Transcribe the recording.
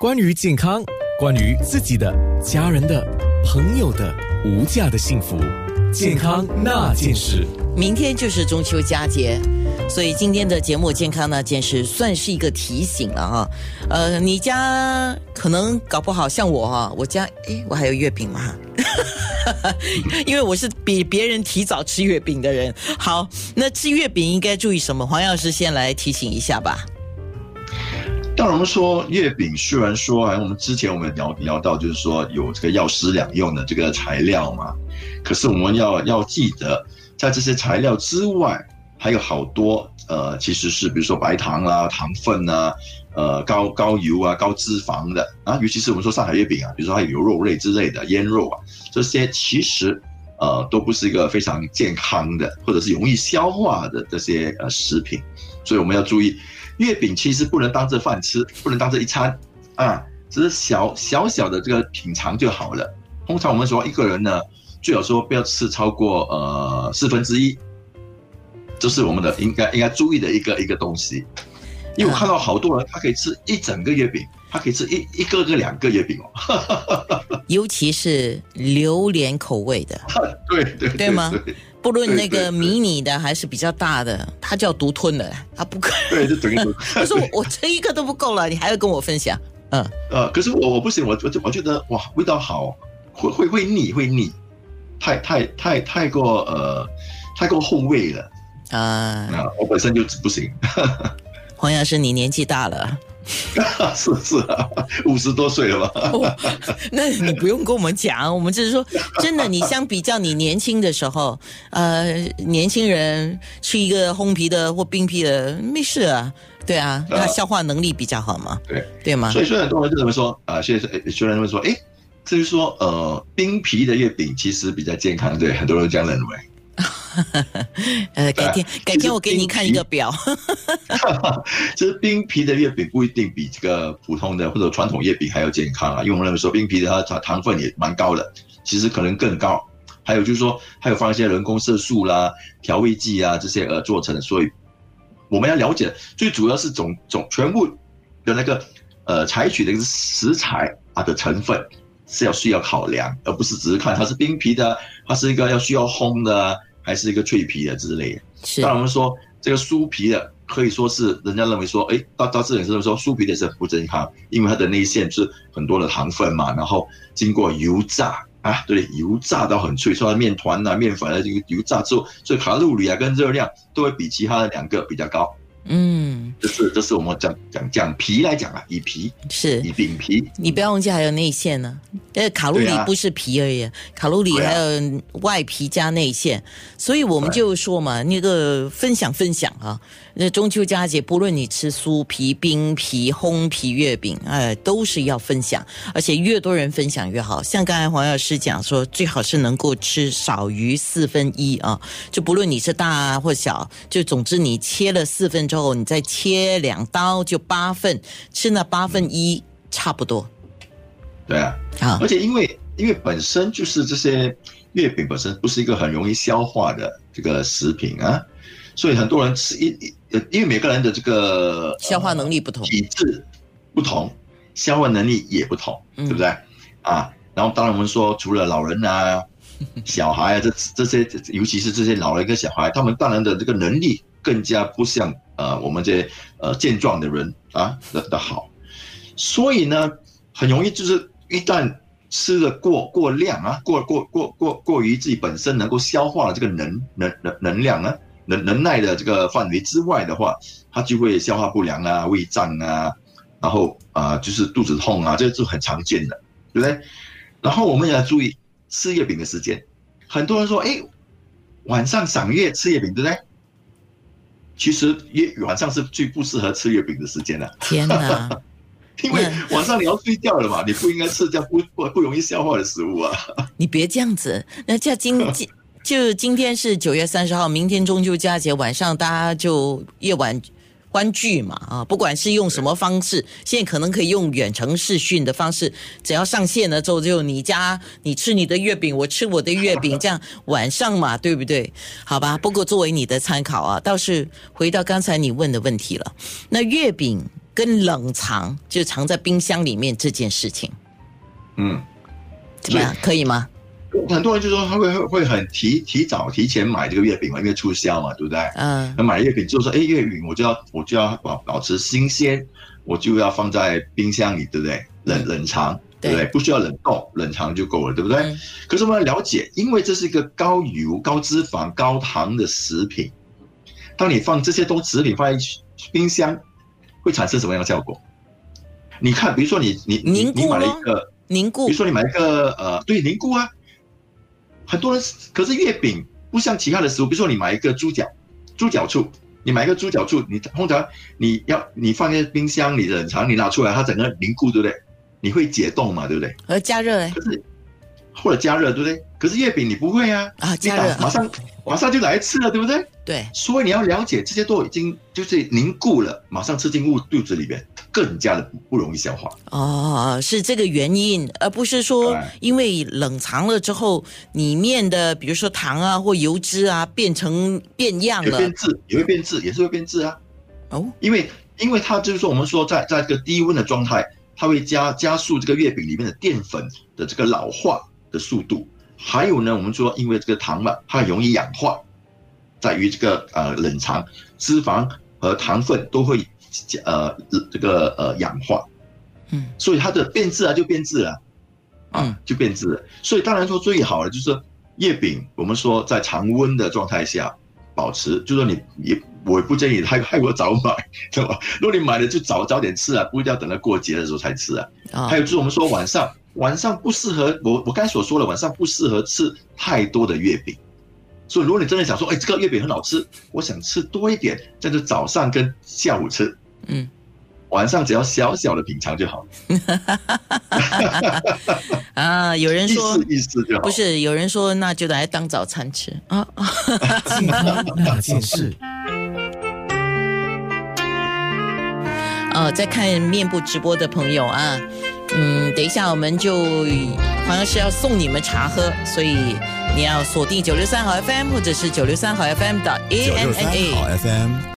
关于健康，关于自己的、家人的、朋友的无价的幸福，健康那件事。明天就是中秋佳节，所以今天的节目《健康那件事》算是一个提醒了哈。呃，你家可能搞不好像我哈，我家诶，我还有月饼吗？因为我是比别人提早吃月饼的人。好，那吃月饼应该注意什么？黄药师先来提醒一下吧。当然，我们说月饼虽然说，我们之前我们聊聊到，就是说有这个药食两用的这个材料嘛，可是我们要要记得，在这些材料之外，还有好多呃，其实是比如说白糖啊、糖分啊、呃高高油啊、高脂肪的啊，尤其是我们说上海月饼啊，比如说还有肉类之类的腌肉啊，这些其实呃都不是一个非常健康的，或者是容易消化的这些呃食品，所以我们要注意。月饼其实不能当着饭吃，不能当着一餐，啊，只是小小小的这个品尝就好了。通常我们说一个人呢，最好说不要吃超过呃四分之一，这是我们的应该应该注意的一个一个东西。因为我看到好多人，他可以吃一整个月饼，他可以吃一一个个两个月饼哦，尤其是榴莲口味的，对对对吗？不论那个迷你的还是比较大的，他就要独吞的，他不可对，就整个。可是我我吃一个都不够了，你还要跟我分享？嗯呃，可是我我不行，我我我觉得哇，味道好，会会会腻，会腻，太太太太过呃，太过后味了啊。那我本身就不行。黄药师，你年纪大了。是是啊，五十多岁了吧？那你不用跟我们讲，我们只是说，真的，你相比较你年轻的时候，呃，年轻人吃一个烘皮的或冰皮的没事啊，对啊，他消化能力比较好嘛，对对吗？所以，虽然很多人就这么说啊，现在虽然会说，哎，至于说，呃，冰皮的月饼其实比较健康，对，很多人这样认为。呃，改天改天我给你看一个表。其实冰皮的月饼不一定比这个普通的或者传统月饼还要健康啊，因为我们认为说冰皮的它它糖分也蛮高的，其实可能更高。还有就是说，还有放一些人工色素啦、调味剂啊这些而做成的，所以我们要了解，最主要是总总全部的那个呃采取的一个食材它的成分是要需要考量，而不是只是看它是冰皮的，它是一个要需要烘的。还是一个脆皮的之类的。是，当然我们说这个酥皮的，可以说是人家认为说，哎，到到这点是说酥皮的是不健康，因为它的内馅是很多的糖分嘛，然后经过油炸啊，对，油炸到很脆，说面团啊、面粉啊，这个油炸之后，所以卡路里啊跟热量都会比其他的两个比较高。嗯，这是这是我们讲讲讲皮来讲啊，以皮是以饼皮，你不要忘记还有内馅呢。呃，卡路里不是皮而已，卡路里还有外皮加内馅，所以我们就说嘛，那个分享分享啊。那中秋佳节，不论你吃酥皮、冰皮、烘皮月饼，哎，都是要分享，而且越多人分享越好。像刚才黄药师讲说，最好是能够吃少于四分一啊，就不论你是大或小，就总之你切了四份之后，你再切两刀就八份，吃那八分一差不多。对啊，而且因为因为本身就是这些月饼本身不是一个很容易消化的这个食品啊。所以很多人吃一呃，因为每个人的这个消化能力不同，体质不同，消化能力也不同，对不对？啊，然后当然我们说，除了老人啊、小孩啊，这这些，尤其是这些老人跟小孩，他们当然的这个能力更加不像呃我们这些呃健壮的人啊的的好。所以呢，很容易就是一旦吃的过过量啊，过过过过过于自己本身能够消化的这个能能能能量啊。能能耐的这个范围之外的话，它就会消化不良啊、胃胀啊，然后啊就是肚子痛啊，这是很常见的，对不对？然后我们也要注意吃月饼的时间。很多人说，哎，晚上赏月吃月饼，对不对？其实月晚上是最不适合吃月饼的时间了。天哪！因为晚上你要睡觉了嘛，你不应该吃这样不不不容易消化的食物啊。你别这样子，那叫今 今。就今天是九月三十号，明天中秋佳节晚上，大家就夜晚欢聚嘛啊！不管是用什么方式，现在可能可以用远程视讯的方式，只要上线了之后，就你家你吃你的月饼，我吃我的月饼，这样晚上嘛，对不对？好吧。不过作为你的参考啊，倒是回到刚才你问的问题了，那月饼。跟冷藏就藏在冰箱里面这件事情，嗯，怎么样？可以吗？很多人就说他会会会很提提早提前买这个月饼嘛，因为促销嘛，对不对？嗯那买月饼就说，哎，月饼我就要我就要保保持新鲜，我就要放在冰箱里，对不对？冷冷藏，对不对？对不需要冷冻，冷藏就够了，对不对？嗯可是我们要了解，因为这是一个高油、高脂肪、高糖的食品，当你放这些东食品放在冰箱，会产生什么样的效果？你看，比如说你你你你买了一个。凝固比如说你买一个呃，对凝固啊，很多人可是月饼不像其他的食物，比如说你买一个猪脚，猪脚醋，你买一个猪脚醋，你通常你要你放在冰箱里冷藏，你拿出来它整个凝固，对不对？你会解冻嘛，对不对？和加热嘞可是或者加热，对不对？可是月饼你不会啊，啊，你加热打马上 马上就来吃了，对不对？对，所以你要了解这些都已经就是凝固了，马上吃进肚肚子里面，更加的不不容易消化。哦，是这个原因，而不是说因为冷藏了之后，里面的比如说糖啊或油脂啊变成变样了也变质，也会变质，也是会变质啊。哦，因为因为它就是说，我们说在在这个低温的状态，它会加加速这个月饼里面的淀粉的这个老化的速度。还有呢，我们说因为这个糖嘛，它容易氧化，在于这个呃冷藏，脂肪和糖分都会呃这个呃氧化，嗯所以它的变质啊就变质了，啊嗯就变质了。所以当然说最好的就是月饼，我们说在常温的状态下保持，就说你也我也不建议害害我早买，对吧？如果你买了就早早点吃啊，不一定要等到过节的时候才吃啊。啊还有就是我们说晚上晚上不适合我我刚才所说的晚上不适合吃太多的月饼。所以如果你真的想说，哎，这个月饼很好吃，我想吃多一点，这就早上跟下午吃，嗯晚上只要小小的品尝就好，啊，有人意说思意思就好。不是，有人说那就来当早餐吃啊。那件事。呃，在看面部直播的朋友啊，嗯，等一下我们就好像是要送你们茶喝，所以你要锁定九六三号 FM 或者是九六三号 FM 的 A 九 N 六 N 三 A 好。FM。